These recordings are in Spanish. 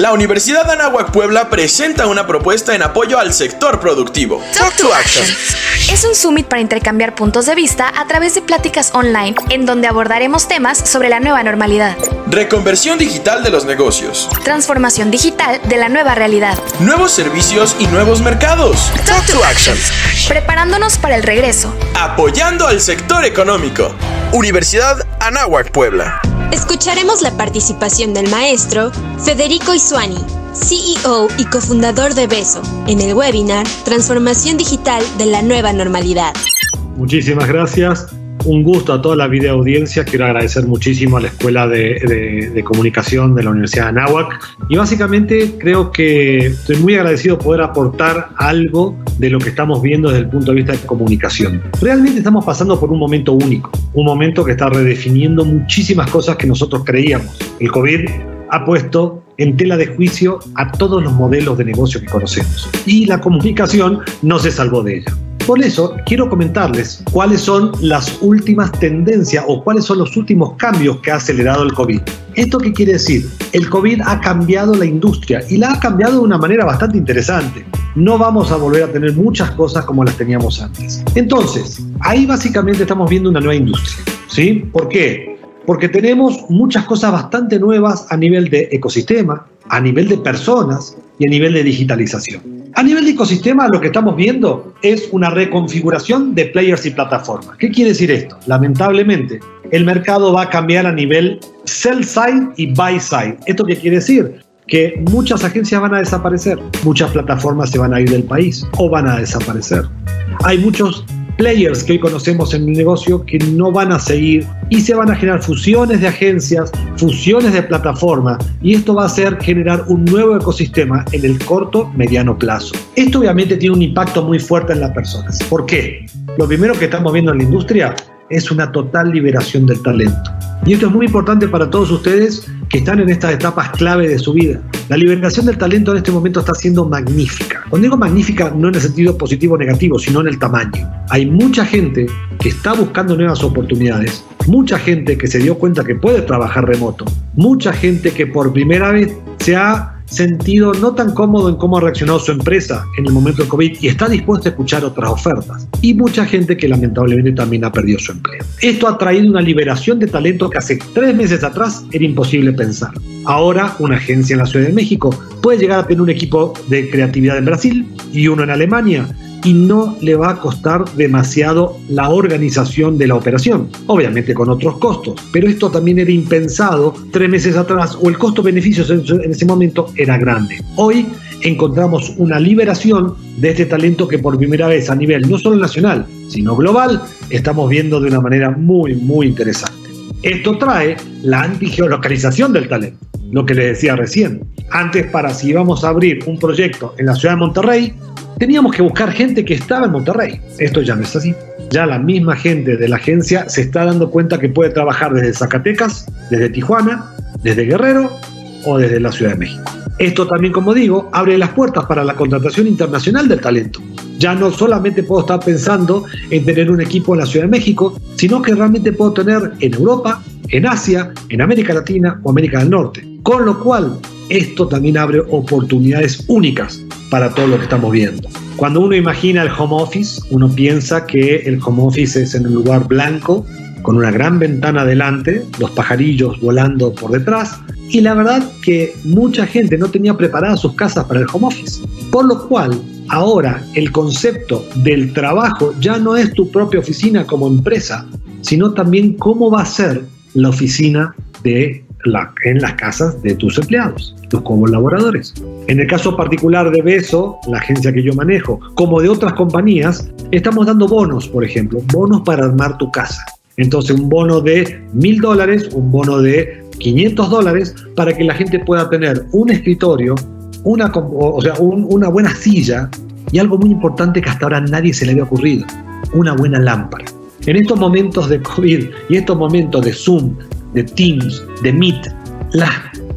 La Universidad Anáhuac Puebla presenta una propuesta en apoyo al sector productivo. Talk to Action. Es un summit para intercambiar puntos de vista a través de pláticas online en donde abordaremos temas sobre la nueva normalidad. Reconversión digital de los negocios. Transformación digital de la nueva realidad. Nuevos servicios y nuevos mercados. Talk to Action. Preparándonos para el regreso. Apoyando al sector económico. Universidad Anáhuac Puebla. Escucharemos la participación del maestro Federico Isuani, CEO y cofundador de Beso, en el webinar Transformación Digital de la Nueva Normalidad. Muchísimas gracias un gusto a toda la video audiencia. Quiero agradecer muchísimo a la Escuela de, Comunicación de la Universidad de Anáhuac. Y básicamente creo que estoy muy agradecido poder aportar algo de lo que estamos viendo desde el punto de vista de comunicación. Realmente estamos pasando por un momento único, un momento que está redefiniendo muchísimas cosas que nosotros creíamos. El COVID ha puesto en tela de juicio a todos los modelos de negocio que conocemos. Y la comunicación no se salvó de ella. Por eso quiero comentarles cuáles son las últimas tendencias o cuáles son los últimos cambios que ha acelerado el COVID. ¿Esto qué quiere decir? El COVID ha cambiado la industria y la ha cambiado de una manera bastante interesante. No vamos a volver a tener muchas cosas como las teníamos antes. Entonces, ahí básicamente estamos viendo una nueva industria. ¿Sí? ¿Por qué? Porque tenemos muchas cosas bastante nuevas a nivel de ecosistema, a nivel de personas y a nivel de digitalización. A nivel de ecosistema, lo que estamos viendo es una reconfiguración de players y plataformas. ¿Qué quiere decir esto? Lamentablemente, el mercado va a cambiar a nivel sell side y buy side. ¿Esto qué quiere decir? Que muchas agencias van a desaparecer, muchas plataformas se van a ir del país o van a desaparecer. Hay muchos players que hoy conocemos en el negocio que no van a seguir y se van a generar fusiones de agencias, fusiones de plataformas y esto va a hacer generar un nuevo ecosistema en el corto, mediano plazo. Esto obviamente tiene un impacto muy fuerte en las personas. ¿Por qué? Lo primero que estamos viendo en la industria es una total liberación del talento. Y esto es muy importante para todos ustedes que están en estas etapas clave de su vida. La liberación del talento en este momento está siendo magnífica. Cuando digo magnífica no en el sentido positivo o negativo, sino en el tamaño. Hay mucha gente que está buscando nuevas oportunidades, mucha gente que se dio cuenta que puede trabajar remoto, mucha gente que por primera vez se ha sentido no tan cómodo en cómo ha reaccionado su empresa en el momento del COVID y está dispuesto a escuchar otras ofertas. Y mucha gente que lamentablemente también ha perdido su empleo. Esto ha traído una liberación de talento que hace tres meses atrás era imposible pensar. Ahora una agencia en la Ciudad de México puede llegar a tener un equipo de creatividad en Brasil y uno en Alemania y no le va a costar demasiado la organización de la operación, obviamente con otros costos, pero esto también era impensado tres meses atrás o el costo-beneficio en ese momento era grande. Hoy encontramos una liberación de este talento que por primera vez a nivel no solo nacional, sino global, estamos viendo de una manera muy, muy interesante. Esto trae la antigeolocalización del talento, lo que les decía recién. Antes, para si íbamos a abrir un proyecto en la ciudad de Monterrey, teníamos que buscar gente que estaba en Monterrey. Esto ya no es así. Ya la misma gente de la agencia se está dando cuenta que puede trabajar desde Zacatecas, desde Tijuana, desde Guerrero o desde la Ciudad de México. Esto también, como digo, abre las puertas para la contratación internacional del talento. Ya no solamente puedo estar pensando en tener un equipo en la Ciudad de México, sino que realmente puedo tener en Europa, en Asia, en América Latina o América del Norte. Con lo cual, esto también abre oportunidades únicas para todo lo que estamos viendo. Cuando uno imagina el home office, uno piensa que el home office es en un lugar blanco, con una gran ventana delante, los pajarillos volando por detrás, y la verdad que mucha gente no tenía preparadas sus casas para el home office. Por lo cual, ahora el concepto del trabajo ya no es tu propia oficina como empresa, sino también cómo va a ser la oficina de en las casas de tus empleados, tus colaboradores. En el caso particular de Beso, la agencia que yo manejo, como de otras compañías, estamos dando bonos, por ejemplo, bonos para armar tu casa. Entonces, un bono de mil dólares, un bono de 500 dólares, para que la gente pueda tener un escritorio, una, o sea, una buena silla y algo muy importante que hasta ahora nadie se le había ocurrido, una buena lámpara. En estos momentos de COVID y estos momentos de Zoom, de Teams, de Meet, las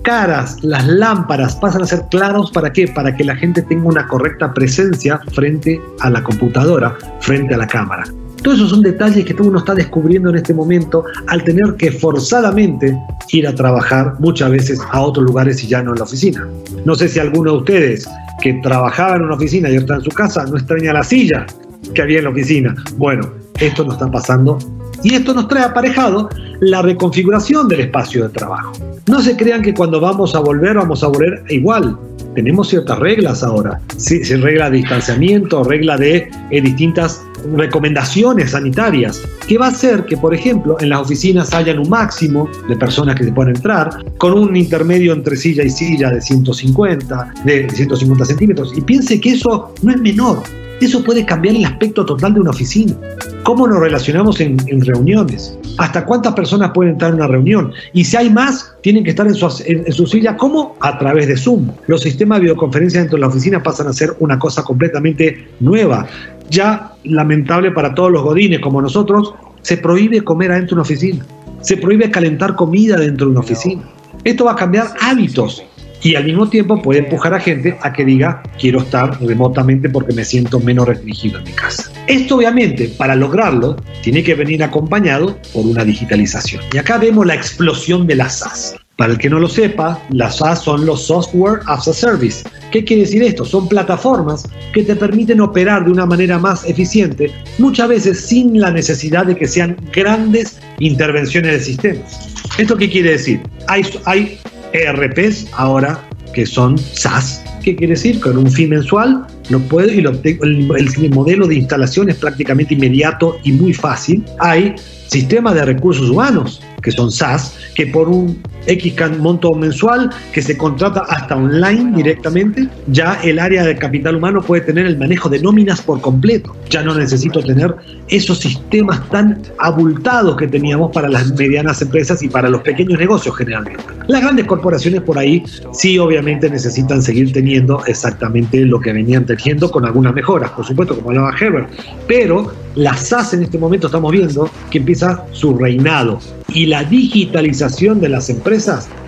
caras, las lámparas pasan a ser claros para qué? Para que la gente tenga una correcta presencia frente a la computadora, frente a la cámara. Todos esos son detalles que uno está descubriendo en este momento al tener que forzadamente ir a trabajar muchas veces a otros lugares y ya no en la oficina. No sé si alguno de ustedes que trabajaba en una oficina y está en su casa no extraña la silla que había en la oficina. Bueno, esto nos está pasando y esto nos trae aparejado la reconfiguración del espacio de trabajo. No se crean que cuando vamos a volver vamos a volver igual. Tenemos ciertas reglas ahora. Sí, regla de distanciamiento, regla de eh, distintas recomendaciones sanitarias, que va a hacer que, por ejemplo, en las oficinas hayan un máximo de personas que se puedan entrar, con un intermedio entre silla y silla de 150, de 150 centímetros. Y piense que eso no es menor. Eso puede cambiar el aspecto total de una oficina. ¿Cómo nos relacionamos en, reuniones? ¿Hasta cuántas personas pueden estar en una reunión? Y si hay más, tienen que estar en su, silla. ¿Cómo? A través de Zoom. Los sistemas de videoconferencia dentro de la oficina pasan a ser una cosa completamente nueva. Ya lamentable para todos los godines como nosotros, se prohíbe comer adentro de una oficina. Se prohíbe calentar comida dentro de una oficina. Esto va a cambiar hábitos y al mismo tiempo puede empujar a gente a que diga quiero estar remotamente porque me siento menos restringido en mi casa. Esto obviamente para lograrlo tiene que venir acompañado por una digitalización. Y acá vemos la explosión de las SaaS. Para el que no lo sepa, las SaaS son los Software as a Service. ¿Qué quiere decir esto? Son plataformas que te permiten operar de una manera más eficiente, muchas veces sin la necesidad de que sean grandes intervenciones de sistemas. ¿Esto qué quiere decir? Hay, hay ERPs ahora que son SaaS. ¿Qué quiere decir? Con un fin mensual no puede, y el, modelo de instalación es prácticamente inmediato y muy fácil. Hay sistemas de recursos humanos que son SaaS, que por un X monto mensual que se contrata hasta online directamente, ya el área de capital humano puede tener el manejo de nóminas por completo. Ya no necesito tener esos sistemas tan abultados que teníamos para las medianas empresas y para los pequeños negocios generalmente. Las grandes corporaciones por ahí sí obviamente necesitan seguir teniendo exactamente lo que venían teniendo con algunas mejoras, por supuesto, como hablaba Herbert, pero la SAS en este momento estamos viendo que empieza su reinado y la digitalización de las empresas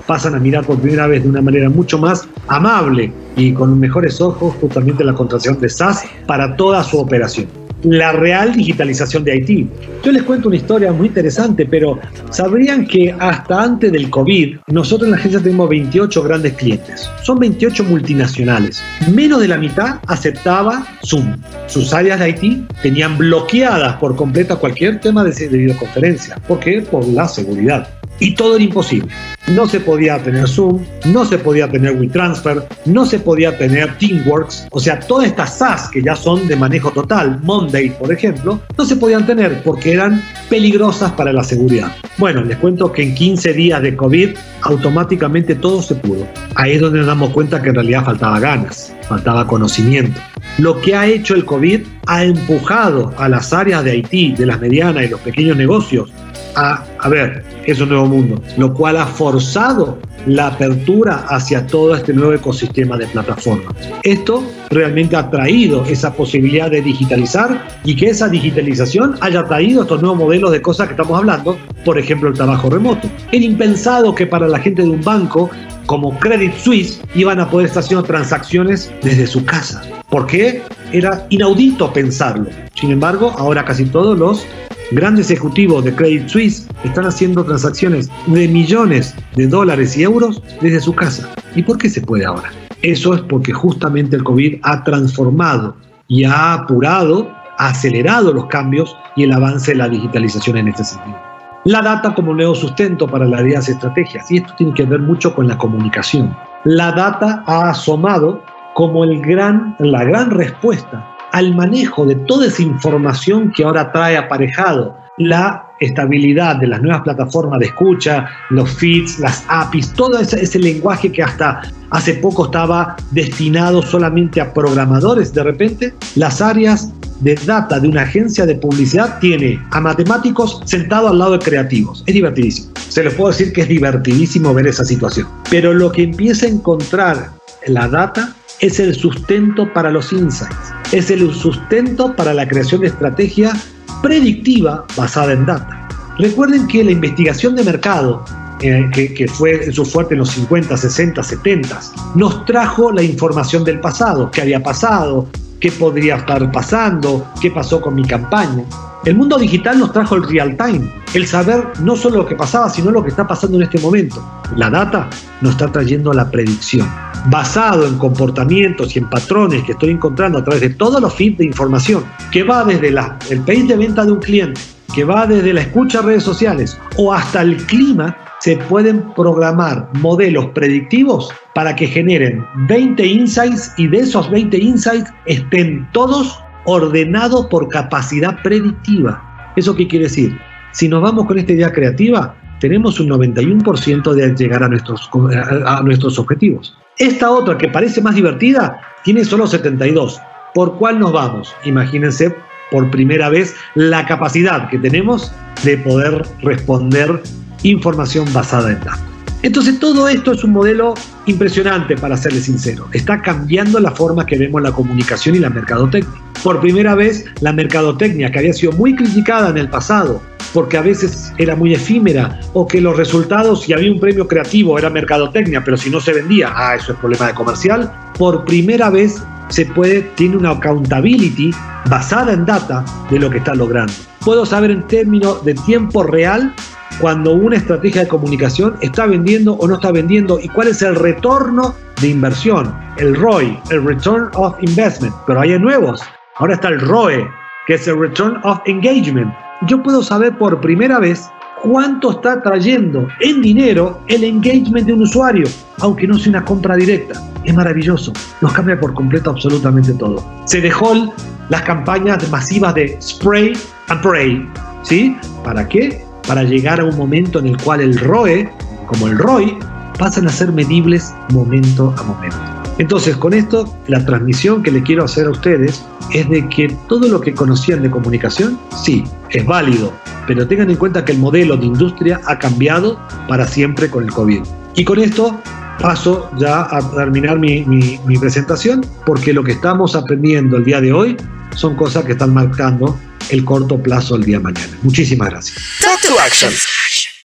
pasan a mirar por primera vez de una manera mucho más amable y con mejores ojos justamente la contratación de SAS para toda su operación la real digitalización de Haití. Yo les cuento una historia muy interesante, pero ¿sabrían que hasta antes del COVID, nosotros en la agencia tenemos 28 grandes clientes? Son 28 multinacionales. Menos de la mitad aceptaba Zoom. Sus áreas de Haití tenían bloqueadas por completo cualquier tema de videoconferencia. ¿Por qué? Por la seguridad y todo era imposible. No se podía tener Zoom, no se podía tener WeTransfer, no se podía tener Teamworks, o sea, todas estas SaaS que ya son de manejo total, Monday, por ejemplo, no se podían tener porque eran peligrosas para la seguridad. Bueno, les cuento que en 15 días de COVID automáticamente todo se pudo. Ahí es donde nos damos cuenta que en realidad faltaba ganas, faltaba conocimiento. Lo que ha hecho el COVID ha empujado a las áreas de Haití, de las medianas y los pequeños negocios, a, a ver, es un nuevo mundo, lo cual ha forzado la apertura hacia todo este nuevo ecosistema de plataformas. Esto realmente ha traído esa posibilidad de digitalizar y que esa digitalización haya traído estos nuevos modelos de cosas que estamos hablando, por ejemplo el trabajo remoto. Era impensado que para la gente de un banco como Credit Suisse iban a poder estar haciendo transacciones desde su casa. ¿Por qué? Era inaudito pensarlo. Sin embargo, ahora casi todos los Grandes ejecutivos de Credit Suisse están haciendo transacciones de millones de dólares y euros desde su casa. ¿Y por qué se puede ahora? Eso es porque justamente el COVID ha transformado y ha apurado, ha acelerado los cambios y el avance de la digitalización en este sentido. La data como nuevo sustento para las ideas estrategias, y esto tiene que ver mucho con la comunicación. La data ha asomado como el gran, la gran respuesta al manejo de toda esa información que ahora trae aparejado la estabilidad de las nuevas plataformas de escucha, los feeds, las APIs, todo ese, lenguaje que hasta hace poco estaba destinado solamente a programadores, de repente las áreas de data de una agencia de publicidad tiene a matemáticos sentados al lado de creativos. Es divertidísimo. Se les puedo decir que es divertidísimo ver esa situación. Pero lo que empieza a encontrar la data es el sustento para los insights, es el sustento para la creación de estrategia predictiva basada en data. Recuerden que la investigación de mercado, eh, que, fue su fuerte en los 50, 60, 70, nos trajo la información del pasado, qué había pasado, qué podría estar pasando, qué pasó con mi campaña. El mundo digital nos trajo el real time, el saber no solo lo que pasaba, sino lo que está pasando en este momento. La data nos está trayendo la predicción, basado en comportamientos y en patrones que estoy encontrando a través de todos los feeds de información, que va desde la, el page de venta de un cliente, que va desde la escucha a redes sociales o hasta el clima, se pueden programar modelos predictivos para que generen 20 insights y de esos 20 insights estén todos ordenados por capacidad predictiva. ¿Eso qué quiere decir? Si nos vamos con esta idea creativa, tenemos un 91% de llegar a nuestros, a nuestros objetivos. Esta otra que parece más divertida tiene solo 72. ¿Por cuál nos vamos? Imagínense por primera vez la capacidad que tenemos de poder responder información basada en datos. Entonces todo esto es un modelo impresionante, para serles sincero. Está cambiando la forma que vemos la comunicación y la mercadotecnia. Por primera vez, la mercadotecnia, que había sido muy criticada en el pasado, porque a veces era muy efímera, o que los resultados, si había un premio creativo, era mercadotecnia, pero si no se vendía, ah, eso es problema de comercial, por primera vez se puede, tiene una accountability basada en data de lo que está logrando. Puedo saber en términos de tiempo real cuando una estrategia de comunicación está vendiendo o no está vendiendo y cuál es el retorno de inversión, el ROI, el Return of Investment. Pero hay nuevos. Ahora está el ROE, que es el Return of Engagement. Yo puedo saber por primera vez cuánto está trayendo en dinero el engagement de un usuario, aunque no sea una compra directa. Es maravilloso, nos cambia por completo absolutamente todo. Se dejó las campañas masivas de spray and pray, ¿sí? ¿Para qué? para llegar a un momento en el cual el ROE, como el ROI, pasan a ser medibles momento a momento. Entonces, con esto, la transmisión que le quiero hacer a ustedes es de que todo lo que conocían de comunicación, sí, es válido, pero tengan en cuenta que el modelo de industria ha cambiado para siempre con el COVID. Y con esto paso ya a terminar mi, presentación, porque lo que estamos aprendiendo el día de hoy son cosas que están marcando el corto plazo del día mañana. Muchísimas gracias.